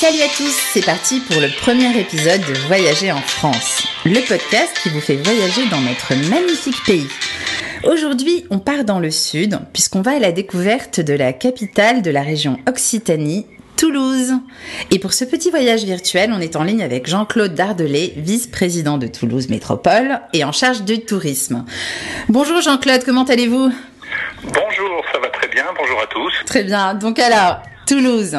Salut à tous, c'est parti pour le premier épisode de Voyager en France, le podcast qui vous fait voyager dans notre magnifique pays. Aujourd'hui, on part dans le sud, puisqu'on va à la découverte de la capitale de la région Occitanie, Toulouse. Et pour ce petit voyage virtuel, on est en ligne avec Jean-Claude Dardelet, vice-président de Toulouse Métropole et en charge du tourisme. Bonjour Jean-Claude, comment allez-vous? Bonjour, ça va très bien, bonjour à tous. Très bien, donc alors, Toulouse,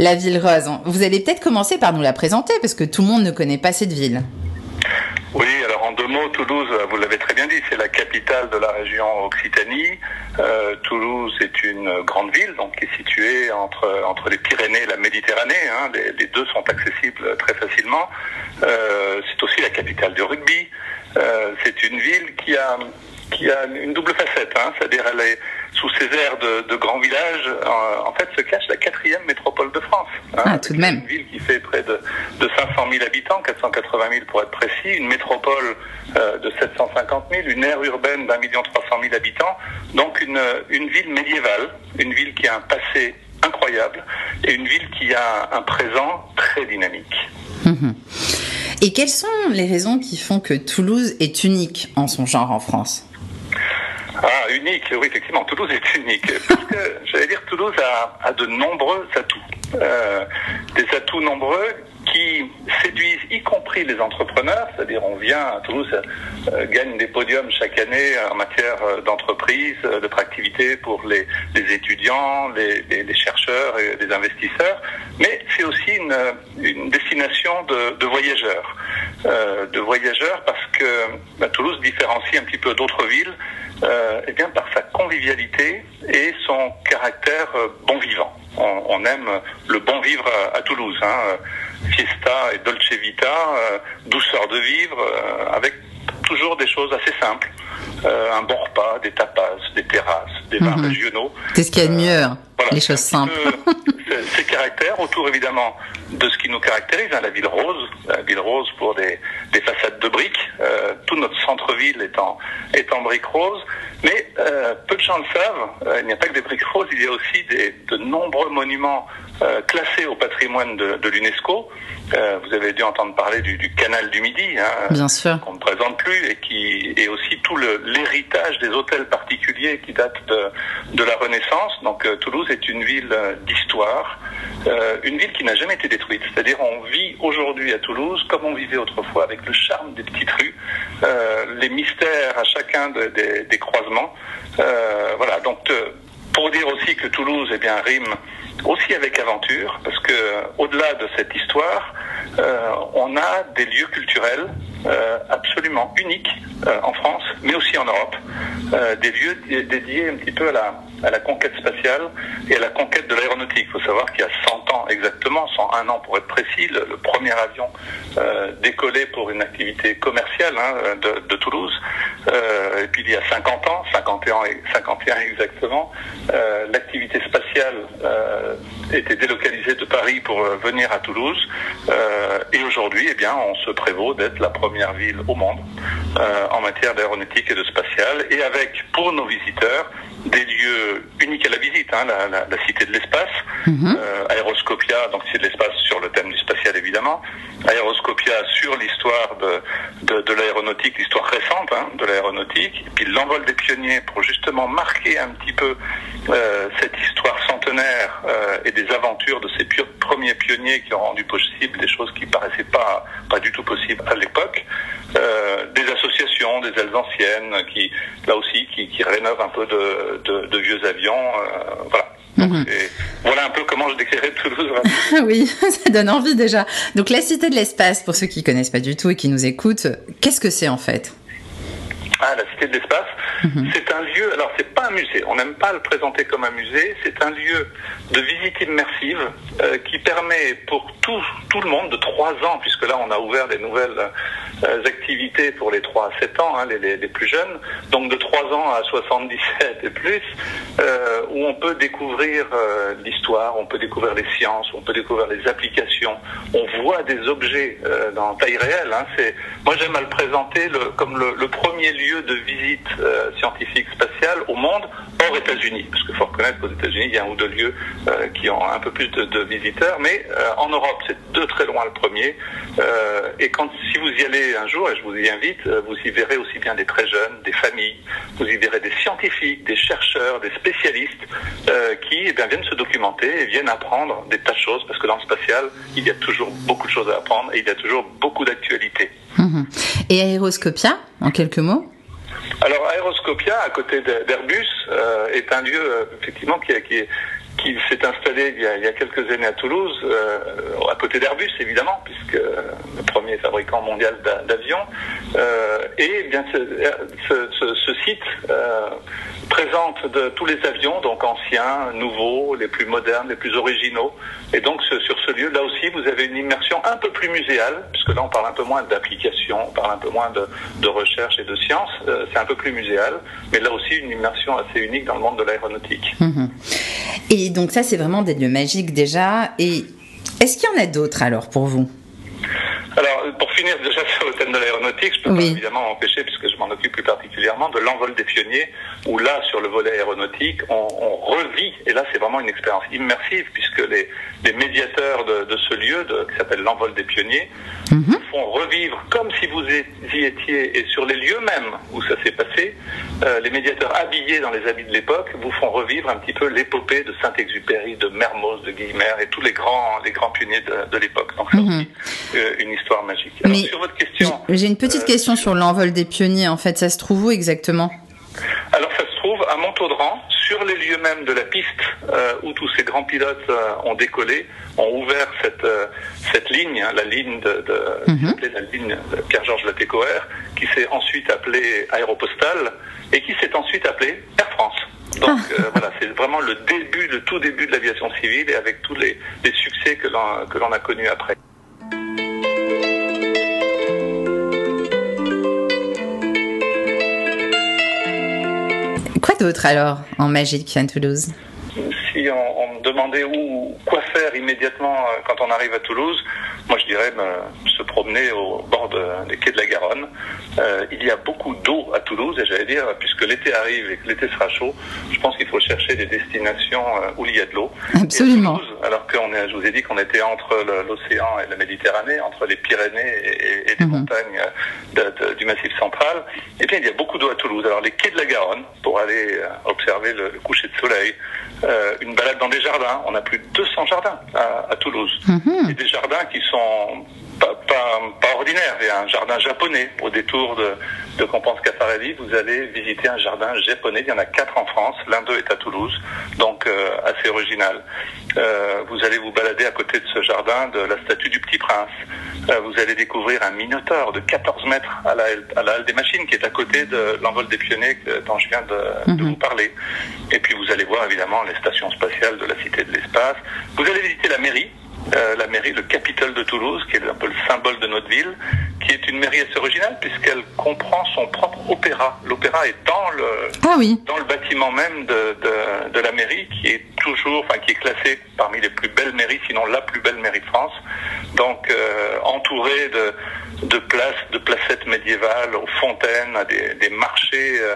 la ville rose. Vous allez peut-être commencer par nous la présenter parce que tout le monde ne connaît pas cette ville. Oui, alors en deux mots, Toulouse, vous l'avez très bien dit, c'est la capitale de la région Occitanie. Euh, Toulouse est une grande ville, donc qui est située entre entre les Pyrénées et la Méditerranée. Hein. Les, deux sont accessibles très facilement. Euh, c'est aussi la capitale du rugby. Euh, c'est une ville qui a qui a une double facette, hein, c'est-à-dire elle est sous ces airs de, de grands villages, en, en, fait se cache la quatrième métropole de France. Hein, ah, tout de même. Une ville qui fait près de, de 500 000 habitants, 480 000 pour être précis, une métropole euh, de 750 000, une aire urbaine d'un million 300 000 habitants, donc une, une ville médiévale, une ville qui a un passé incroyable et une ville qui a un présent très dynamique. Mmh. Et quelles sont les raisons qui font que Toulouse est unique en son genre en France? Ah, unique, oui, effectivement, Toulouse est unique. Parce que, j'allais dire, Toulouse a, a, de nombreux atouts. Euh, des atouts nombreux qui séduisent y compris les entrepreneurs, c'est-à-dire on vient à Toulouse, euh, gagne des podiums chaque année en matière d'entreprise, d'attractivité pour les, les étudiants, les, chercheurs et les investisseurs, mais c'est aussi une, une destination de, de voyageurs. Euh, de voyageurs parce que bah, Toulouse différencie un petit peu d'autres villes euh, eh bien par sa convivialité et son caractère euh, bon vivant. On, aime le bon vivre à, Toulouse. Hein. Fiesta et Dolce Vita, euh, douceur de vivre, avec toujours des choses assez simples. Euh, un bon repas, des tapas, des terrasses, des vins mmh. régionaux. C'est ce qu'il y a de mieux, hein, voilà, les choses simples. ces caractères autour évidemment de ce qui nous caractérise, hein, la ville rose, la ville rose pour des, des façades de briques, euh, tout notre centre-ville est en, est en briques roses, mais euh, peu de gens le savent, euh, il n'y a pas que des briques roses, il y a aussi des, de nombreux monuments euh, classés au patrimoine de, de l'UNESCO. Euh, vous avez dû entendre parler du, du canal du Midi, hein, qu'on ne présente plus, et qui est aussi tout l'héritage des hôtels particuliers qui datent de, de la Renaissance. Donc euh, Toulouse est une ville d'histoire, une ville qui n'a jamais été détruite. C'est-à-dire on vit aujourd'hui à Toulouse comme on vivait autrefois, avec le charme des petites rues, les mystères à chacun de, des croisements. voilà, donc pour dire aussi que Toulouse eh bien, rime aussi avec aventure, parce que au-delà de cette histoire, euh, on a des lieux culturels euh, absolument uniques euh, en France, mais aussi en Europe, des lieux dédiés un petit peu à la, à la conquête spatiale et à la conquête de l'aéronautique. Il faut savoir qu'il y a 100 ans exactement, 101 ans pour être précis, le, premier avion décollé pour une activité commerciale hein, de, Toulouse. et puis il y a 50 ans, 51, 51 exactement, l'activité spatiale était délocalisée de Paris pour venir à Toulouse. Euh, et aujourd'hui, eh bien, on se prévaut d'être la première ville au monde euh, en matière d'aéronautique et de spatial, et avec pour nos visiteurs des lieux uniques à la visite, hein, la, la, la, cité de l'espace, mm -hmm. euh, Aéroscopia, donc c'est de l'espace sur le thème du spatial évidemment, Aéroscopia sur l'histoire de, de, de l'aéronautique, l'histoire récente hein, de l'aéronautique, et puis l'envol des pionniers pour justement marquer un petit peu euh, cette histoire centenaire euh, et des aventures de ces premiers pionniers qui ont rendu possible des choses qui paraissaient pas pas du tout possibles à l'époque, euh, des associations, des ailes anciennes qui là aussi qui, qui rénovent un peu de, de, de vieux avions, voilà. Donc, mmh. voilà un peu comment je décrirais Toulouse. oui, ça donne envie déjà. Donc la cité de l'espace, pour ceux qui connaissent pas du tout et qui nous écoutent, qu'est-ce que c'est en fait? Ah, la Cité de l'Espace, mmh. c'est un lieu, alors c'est pas un musée, on n'aime pas le présenter comme un musée, c'est un lieu de visite immersive euh, qui permet pour tout, tout le monde de 3 ans, puisque là on a ouvert des nouvelles euh, activités pour les 3 à 7 ans, hein, les, plus jeunes, donc de 3 ans à 77 et plus, euh, où on peut découvrir euh, l'histoire, on peut découvrir les sciences, on peut découvrir les applications. On voit des objets euh, dans taille réelle. Hein. Moi, j'aime à le présenter comme le, premier lieu de visite euh, scientifique spatiale au monde hors États-Unis, parce qu'il faut reconnaître qu'aux États-Unis, il y a un ou deux lieux qui ont un peu plus de, de visiteurs, mais en Europe, c'est de très loin le premier. et quand, si vous y allez un jour, et je vous y invite, vous y verrez aussi bien des très jeunes, des familles, vous y verrez des scientifiques, des chercheurs, des spécialistes euh, qui eh bien, viennent se documenter et viennent apprendre des tas de choses, parce que dans le spatial, il y a toujours beaucoup de choses à apprendre et il y a toujours beaucoup d'actualités. Mhm. Et Aéroscopia, en quelques mots? Alors Aéroscopia, à côté d'Airbus, euh, est un lieu euh, effectivement qui, qui est qui s'est installé il y, a, quelques années à Toulouse, euh, à côté d'Airbus évidemment, puisque le premier fabricant mondial d'avions. Euh, et bien ce site euh, présente de tous les avions, donc anciens, nouveaux, les plus modernes, les plus originaux. Et donc sur ce lieu, là aussi, vous avez une immersion un peu plus muséale, puisque là on parle un peu moins d'application, on parle un peu moins de, recherche et de science. Euh, c'est un peu plus muséal, mais là aussi une immersion assez unique dans le monde de l'aéronautique. Mmh. Et donc ça, c'est vraiment des lieux magiques déjà. Et est-ce qu'il y en a d'autres alors pour vous? Alors, pour finir déjà sur le thème de l'aéronautique, je peux pas évidemment empêcher, puisque je m'en occupe plus particulièrement, de l'envol des pionniers, où là, sur le volet aéronautique, on, on revit, et là, c'est vraiment une expérience immersive, puisque les, les médiateurs de, de, ce lieu, de, qui s'appelle l'envol des pionniers, mm -hmm. font revivre comme si vous y étiez, et sur les lieux mêmes où ça s'est passé, euh, les médiateurs habillés dans les habits de l'époque vous font revivre un petit peu l'épopée de Saint-Exupéry, de Mermoz, de Guillemère, et tous les grands, les grands pionniers de, de l'époque. Donc, c'est mm -hmm. aussi euh, une histoire magique. Alors, Mais sur votre question. J'ai une petite euh, question sur l'envol des pionniers. En fait, ça se trouve où exactement? Alors, ça se trouve à Montaudran, sur les lieux mêmes de la piste euh, où tous ces grands pilotes euh, ont décollé, ont ouvert cette, euh, cette ligne, hein, la ligne de, de mm -hmm. la ligne Pierre-Georges Latécoère, qui s'est ensuite appelée Aéropostale et qui s'est ensuite appelée Air France. Donc ah. voilà, c'est vraiment le début, le tout début de l'aviation civile et avec tous les, les succès que l'on a connus après. Alors en magique à Toulouse? Si on, on, me demandait où, quoi faire immédiatement quand on arrive à Toulouse, moi je dirais ben, se promener au bord de, des quais de la Garonne. Euh, il y a beaucoup d'eau à Toulouse et j'allais dire, puisque l'été arrive et que l'été sera chaud, je pense qu'il faut chercher des destinations où il y a de l'eau. Absolument. Toulouse, alors que je vous ai dit qu'on était entre l'océan et la Méditerranée, entre les Pyrénées et, et les -hmm. montagnes de, de, du Massif central, eh bien il y a beaucoup d'eau à Toulouse. Alors les quais de la Garonne, pour aller observer le, le coucher de soleil, euh, une balade dans des jardins. On a plus de 200 jardins à, à Toulouse. -hmm. Et des jardins qui sont pas, pas, pas ordinaires. Il y a un jardin japonais au détour de, de Compense Cafarelli. Vous allez visiter un jardin japonais. Il y en a quatre en France. L'un d'eux est à Toulouse, donc euh, assez original. Euh, vous allez vous balader à côté de ce jardin de la statue du Petit Prince. Euh, vous allez découvrir un minotaure de 14 mètres à la, à la halle des machines qui est à côté de l'envol des pionniers dont je viens de, de vous parler. Et puis vous allez voir évidemment les stations spatiales de la Cité de l'Espace. Vous allez visiter la mairie, euh, la mairie, le Capitole de Toulouse, qui est un peu le symbole de notre ville, qui est une mairie assez originale puisqu'elle comprend son propre opéra. L'opéra est dans le ah oui. dans le bâtiment même de, de, de, la mairie, qui est toujours, enfin qui est classée parmi les plus belles mairies, sinon la plus belle mairie de France. Donc euh, entourée de de places, de placettes médiévales, aux fontaines, à des, des marchés, euh,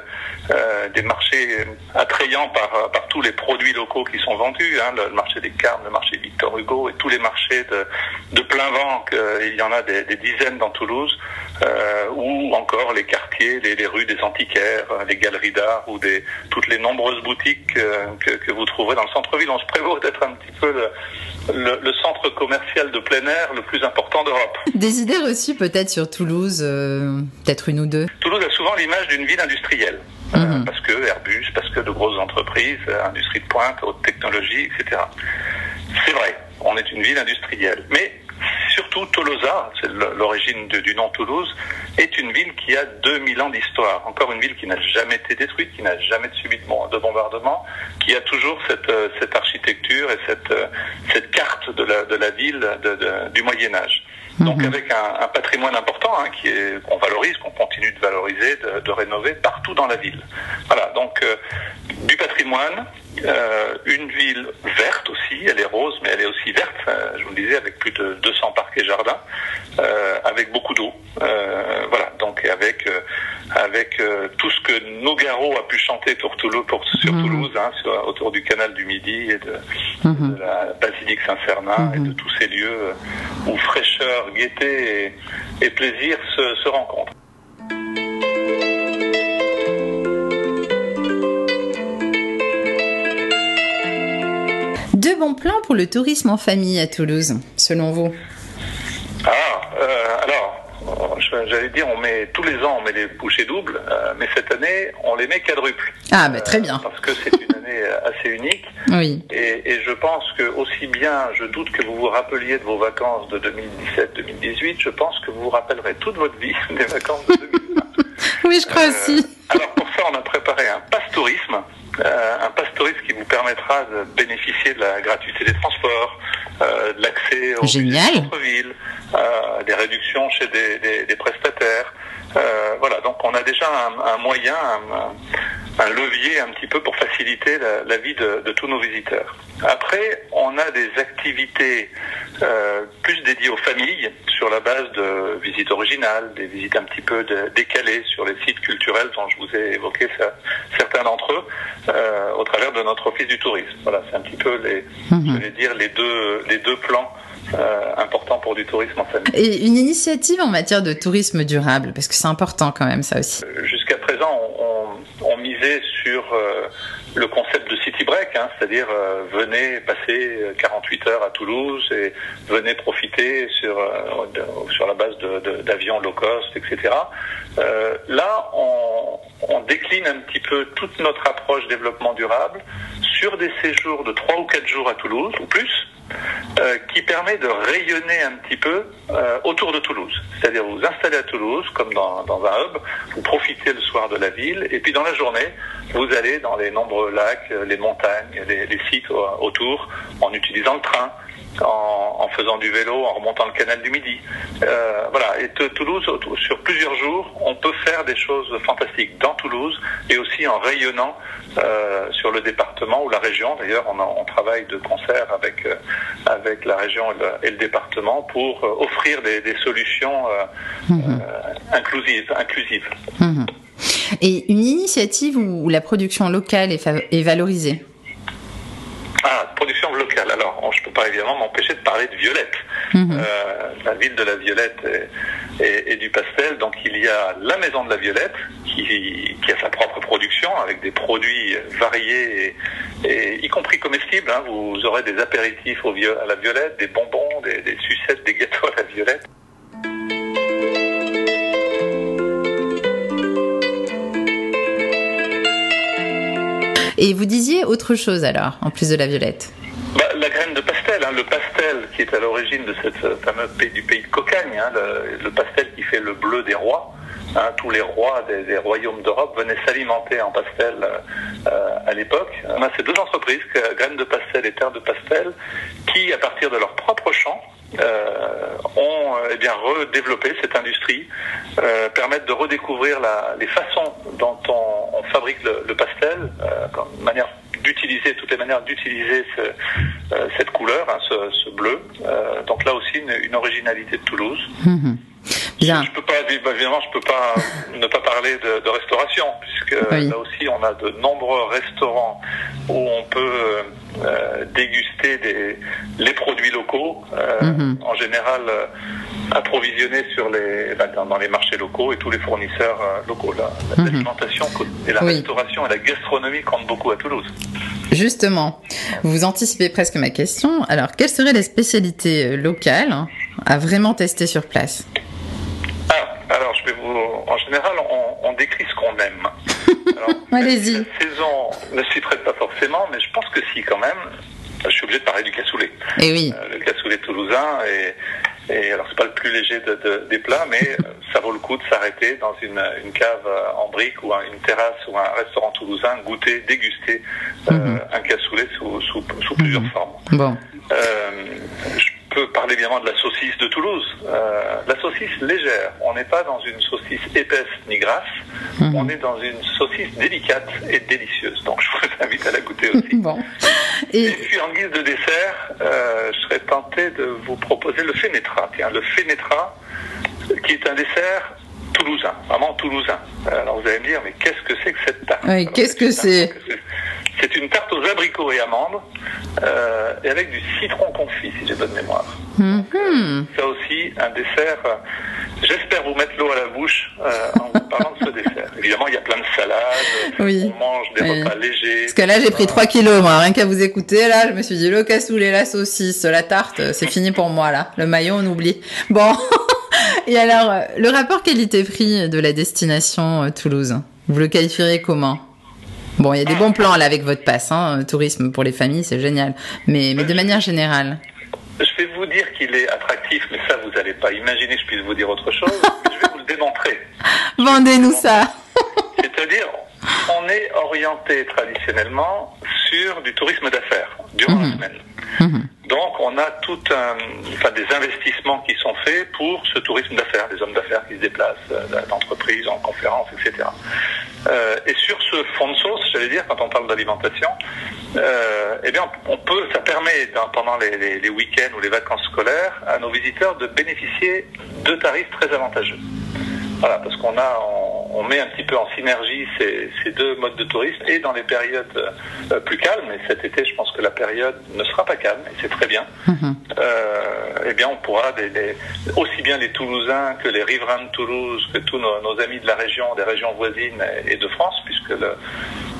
euh, des marchés attrayants par, par tous les produits locaux qui sont vendus, hein, le, marché des Carmes, le marché Victor Hugo et tous les marchés de, plein vent, il y en a des, dizaines dans Toulouse, euh, ou encore les quartiers, les, les, rues des antiquaires, les galeries d'art ou des, toutes les nombreuses boutiques euh, que, que, vous trouverez dans le centre-ville. On se prévaut d'être un petit peu le, centre commercial de plein air le plus important d'Europe. Des idées reçues peut-être sur Toulouse, euh, peut-être une ou deux Toulouse a souvent l'image d'une ville industrielle. Mmh. Euh, parce que Airbus, parce que de grosses entreprises, industrie de pointe, haute technologie, etc. C'est vrai, on est une ville industrielle. Mais surtout Tolosa, c'est l'origine du nom Toulouse, est une ville qui a 2000 ans d'histoire. Encore une ville qui n'a jamais été détruite, qui n'a jamais subi de bombardement, qui a toujours cette, cette architecture et cette, cette carte de la, de la ville de, de, du Moyen Âge. Donc Mhm. avec un, un patrimoine important hein, qui est qu'on valorise, qu'on continue de valoriser, de, de rénover partout dans la ville. Voilà, donc euh, du patrimoine, euh, une ville verte aussi, elle est rose, mais elle est aussi verte, je vous le disais, avec plus de 200 parcs et jardins, euh, avec beaucoup d'eau. Euh, voilà, donc avec euh, avec euh, tout ce que Nogaro a pu chanter pour Toulouse, pour, sur Mhm. Toulouse, hein, sur- autour du canal du Midi et de, Mhm. de la basilique Saint-Cernin et Mhm. de tous ces lieux où fraîcheur, gaieté et, et plaisir se, se rencontrent. Pour le tourisme en famille à Toulouse, selon vous Ah, euh, alors, j'allais dire, on met tous les ans, on met les bouchées doubles, euh, mais cette année, on les met quadruples. Ah, bah très bien. Euh, parce que c'est une année assez unique. Oui. Et, et je pense que aussi bien, je doute que vous vous rappeliez de vos vacances de 2017-2018, je pense que vous vous rappellerez toute votre vie des vacances de 2020. Oui, je crois aussi. Alors pour ça, on a préparé un passe-tourisme, euh, un passe-tourisme qui vous permettra de bénéficier de la gratuité des transports, euh, de l'accès au Génial. centre-ville, euh, des réductions chez des, des- des prestataires. Euh, voilà, donc on a déjà un, un moyen, un, un levier un petit peu pour faciliter la, la vie de, de tous nos visiteurs. Après, on a des activités euh, plus dédiées aux familles sur la base de visites originales, des visites un petit peu de- décalées sur les sites culturels dont je vous ai évoqué ça- certains d'entre eux euh, au travers de notre office du tourisme. Voilà, c'est un petit peu les, Mhm. je vais dire les deux les deux plans euh, importants pour du tourisme en famille. Et une initiative en matière de tourisme durable, parce que c'est important quand même ça aussi. Jusqu'à présent, on, on- sur euh, le concept de city break, hein, c'est-à-dire euh, venez passer euh, 48 heures à Toulouse et venez profiter sur euh, sur la base d'avions low cost, etc. Euh, là, on, on décline un petit peu toute notre approche développement durable sur des séjours de 3 ou 4 jours à Toulouse ou plus, euh, qui permet de rayonner un petit peu euh, autour de Toulouse. C'est-à-dire vous installez à Toulouse comme dans, un hub, vous profitez le soir de la ville et puis dans la journée, vous allez dans les nombreux lacs, euh, les montagnes, les, sites au- autour en utilisant le train. En, faisant du vélo, en remontant le canal du Midi. Voilà. Et Tou- Toulouse, sur plusieurs jours, on peut faire des choses fantastiques dans Toulouse et aussi en rayonnant sur le département ou la région. D'ailleurs, on, travaille de concert avec euh, avec la région et le, et le département pour euh, offrir des, des solutions euh, Mhm. inclusives. inclusives. Mhm. Et une initiative où la production locale est, est valorisée? Ah, production locale. Alors, je peux pas évidemment m'empêcher de parler de Violette. Mhm. Euh, la ville de la Violette et, et- du pastel. Donc il y a la maison de la Violette qui, a sa propre production avec des produits variés et, y compris comestibles. hein. Vous aurez des apéritifs à la Violette, des bonbons, des sucettes, des gâteaux à la Violette. Et vous disiez autre chose alors, en plus de la violette? Bah, la graine de pastel, hein, le pastel qui est à l'origine de cette euh, fameuse pays du pays de Cocagne, hein, le, pastel qui fait le bleu des rois. Hein, tous les rois des, royaumes d'Europe venaient s'alimenter en pastel euh, euh, à l'époque. On a ces deux entreprises, Graines de Pastel et Terre de Pastel, qui, à partir de leur propre champ, ont eh bien redéveloppé cette industrie, permettent de redécouvrir la- les façons dont on, fabrique le, pastel, manière d'utiliser toutes les manières d'utiliser ce- euh, cette couleur, hein, ce, ce bleu. Euh, donc là aussi une, une originalité de Toulouse. Mhm. Bien. Je peux pas, évidemment, je peux pas ne pas parler de, de restauration, puisque Oui. là aussi on a de nombreux restaurants où on peut euh, déguster des, les produits locaux, euh, Mhm. en général approvisionnés sur les, bah, dans, dans les marchés locaux et tous les fournisseurs euh, locaux. La- Mhm. L'alimentation et la Oui. restauration et la gastronomie comptent beaucoup à Toulouse. Justement, vous anticipez presque ma question. Alors, quelles seraient les spécialités euh, locales hein, à vraiment tester sur place? Ah, alors je vais vous. En général, on, on décrit ce qu'on aime. Allez-y. La saison ne s'y prête pas forcément, mais je pense que si quand même. Je suis obligé de parler du cassoulet. Eh oui. Euh, le cassoulet toulousain et, et alors c'est pas le plus léger de- de- des plats, mais euh, ça vaut le coup de s'arrêter dans une, une cave euh, en brique ou un- une terrasse ou un restaurant toulousain, goûter, déguster euh, Mhm. un cassoulet sous, sous, sous plusieurs Mhm. formes. Bon. Euh, parler évidemment de la saucisse de Toulouse. Euh, la saucisse légère. On n'est pas dans une saucisse épaisse ni grasse. Mhm. On est dans une saucisse délicate et délicieuse. Donc je vous invite à la goûter aussi. Bon. Et Et puis en guise de dessert, euh, je serais tenté de vous proposer le fénétra. Tiens, le fénétra, qui est un dessert toulousain, vraiment toulousain. Alors vous allez me dire, mais qu'est-ce que c'est que cette tarte Oui, qu'est-ce que c'est C'est une tarte aux abricots et amandes, euh, et avec du citron confit, si j'ai bonne mémoire. Mhm. Ça aussi, un dessert. euh, J'espère vous mettre l'eau à la bouche euh, en vous parlant de ce dessert. Évidemment, il y a plein de salades. Oui. On mange des Oui. repas légers. Parce que là, j'ai pris 3 kilos, moi. Rien qu'à vous écouter, là, je me suis dit, le cassoulet, la saucisse, la tarte, c'est fini pour moi, là. Le maillot, on oublie. Bon. Et alors, le rapport qualité-prix de la destination Toulouse, vous le qualifierez comment? Bon, il y a des bons plans, là, avec votre passe, hein. Tourisme pour les familles, c'est génial. Mais, mais de manière générale. Je vais vous dire qu'il est attractif, mais ça, vous n'allez pas imaginer que je puisse vous dire autre chose. je vais vous le démontrer. Vendez-nous ça. C'est-à-dire, on est orienté traditionnellement sur du tourisme d'affaires durant la semaine. Mhm. Donc, on a tout un, enfin, des investissements qui sont faits pour ce tourisme d'affaires, des hommes d'affaires qui se déplacent euh, d'entreprise en conférence, etc. Euh, et sur ce fond de sauce, j'allais dire, quand on parle d'alimentation, euh, eh bien, on peut, ça permet pendant les, les- les week-ends ou les vacances scolaires à nos visiteurs de bénéficier de tarifs très avantageux. Voilà, parce qu'on a, on, on met un petit peu en synergie ces, ces deux modes de tourisme et dans les périodes euh, plus calmes. Et cet été, je pense que la période ne sera pas calme, et c'est très bien. Mhm. Euh, eh bien, on pourra, aussi bien les Toulousains que les riverains de Toulouse, que tous nos, nos amis de la région, des régions voisines et, et de France, puisque le,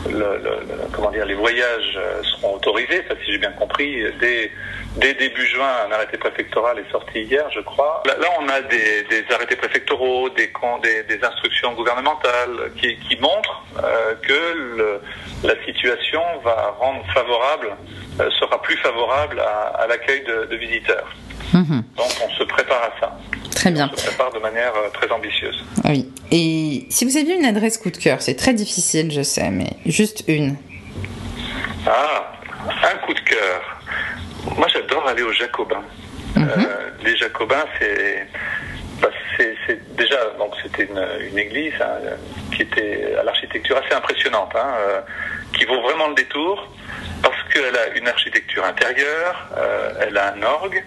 le, le- le- comment dire, les voyages euh, seront autorisés, ça si j'ai bien compris, dès, dès début juin, un arrêté préfectoral est sorti hier, je crois. Là, là, on a des, des arrêtés préfectoraux, des, des, des instructions gouvernementales qui, qui montrent euh, que le- la situation va rendre favorable, euh, sera plus favorable à, à l'accueil de, de visiteurs. Mhm. Donc on se prépare à ça. Très bien. On se prépare de manière euh, très ambitieuse. Ah Oui. Et si vous aviez une adresse coup de cœur, c'est très difficile, je sais, mais juste une. Ah, un coup de cœur. Moi, j'adore aller aux Jacobins. Mhm. Euh, les Jacobins, c'est, bah, c'est, déjà donc c'était une, une église hein, qui était à l'architecture assez impressionnante, hein, euh, qui vaut vraiment le détour parce qu'elle a une architecture intérieure, euh, elle a un orgue,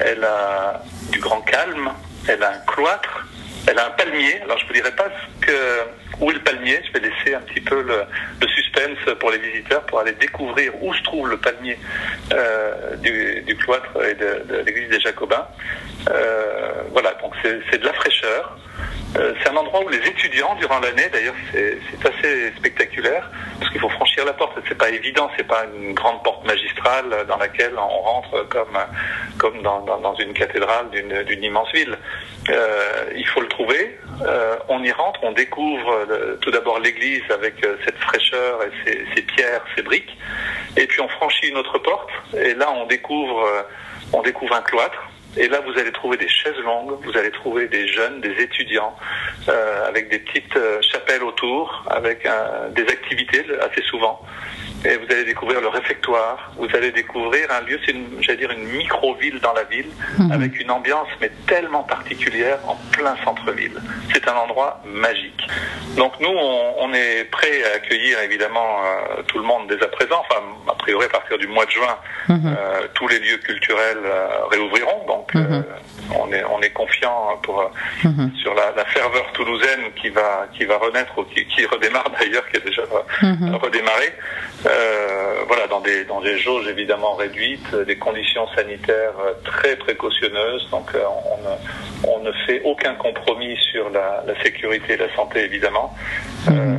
elle a du grand calme, elle a un cloître, elle a un palmier. Alors je ne vous dirai pas ce que, où est le palmier. Je vais laisser un petit peu le, suspense pour les visiteurs pour aller découvrir où se trouve le palmier euh, du, cloître et de, l'église des Jacobins. Euh, voilà, donc c'est de la fraîcheur. Euh, c'est un endroit où les étudiants, durant l'année, d'ailleurs, c'est assez spectaculaire parce qu'il faut franchir la porte. C'est pas évident, c'est pas une grande porte magistrale dans laquelle on rentre comme comme dans, une cathédrale d'une immense ville. Euh, il faut le trouver. Euh, on y rentre, on découvre tout d'abord l'église avec cette fraîcheur et ses, ses pierres, ses briques, et puis on franchit une autre porte et là on découvre on découvre un cloître. Et là, vous allez trouver des chaises longues, vous allez trouver des jeunes, des étudiants, euh, avec des petites euh, chapelles autour, avec des activités assez souvent. Et vous allez découvrir le réfectoire, vous allez découvrir un lieu, c'est une, j'allais dire une micro-ville dans la ville, Mhm. avec une ambiance mais tellement particulière en plein centre-ville. C'est un endroit magique. Donc nous, on, on est prêt à accueillir évidemment euh, tout le monde dès à présent. Enfin, priori à partir du mois de juin, Mhm. euh, tous les lieux culturels euh, réouvriront. Donc euh, Mhm. on est on est confiant pour euh, Mhm. sur la, la ferveur toulousaine qui va qui va renaître ou qui, qui redémarre d'ailleurs, qui a déjà redémarré. Euh, voilà, dans des dans des jauges évidemment réduites, des conditions sanitaires euh, très précautionneuses. Donc euh, on ne on ne fait aucun compromis sur la, la sécurité et la santé évidemment. Euh,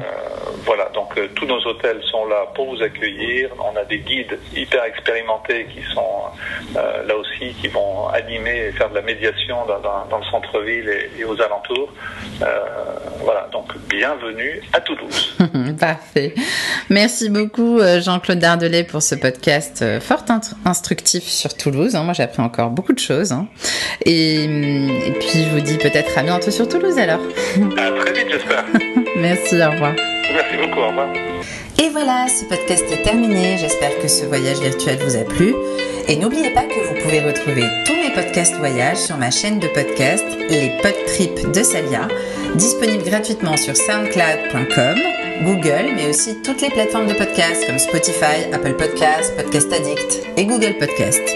voilà, donc euh, tous nos hôtels sont là pour vous accueillir. On a des guides hyper expérimentés qui sont euh, là aussi, qui vont animer et faire de la médiation dans, dans- dans le centre-ville et, et aux alentours. Euh, voilà, donc bienvenue à Toulouse. Parfait. Merci beaucoup euh, Jean-Claude Dardelet pour ce podcast fort instructif sur Toulouse. hein. Moi j'ai appris encore beaucoup de choses. hein. Et, et puis je vous dis peut-être à bientôt sur Toulouse alors. À très vite, j'espère. Merci, au revoir. Merci beaucoup, au revoir. Et voilà, ce podcast est terminé. J'espère que ce voyage virtuel vous a plu. Et n'oubliez pas que vous pouvez retrouver tous mes podcasts voyages sur ma chaîne de podcast, les Podtrips de Salia, disponible gratuitement sur soundcloud.com, Google, mais aussi toutes les plateformes de podcasts comme Spotify, Apple Podcasts, Podcast Addict et Google Podcasts.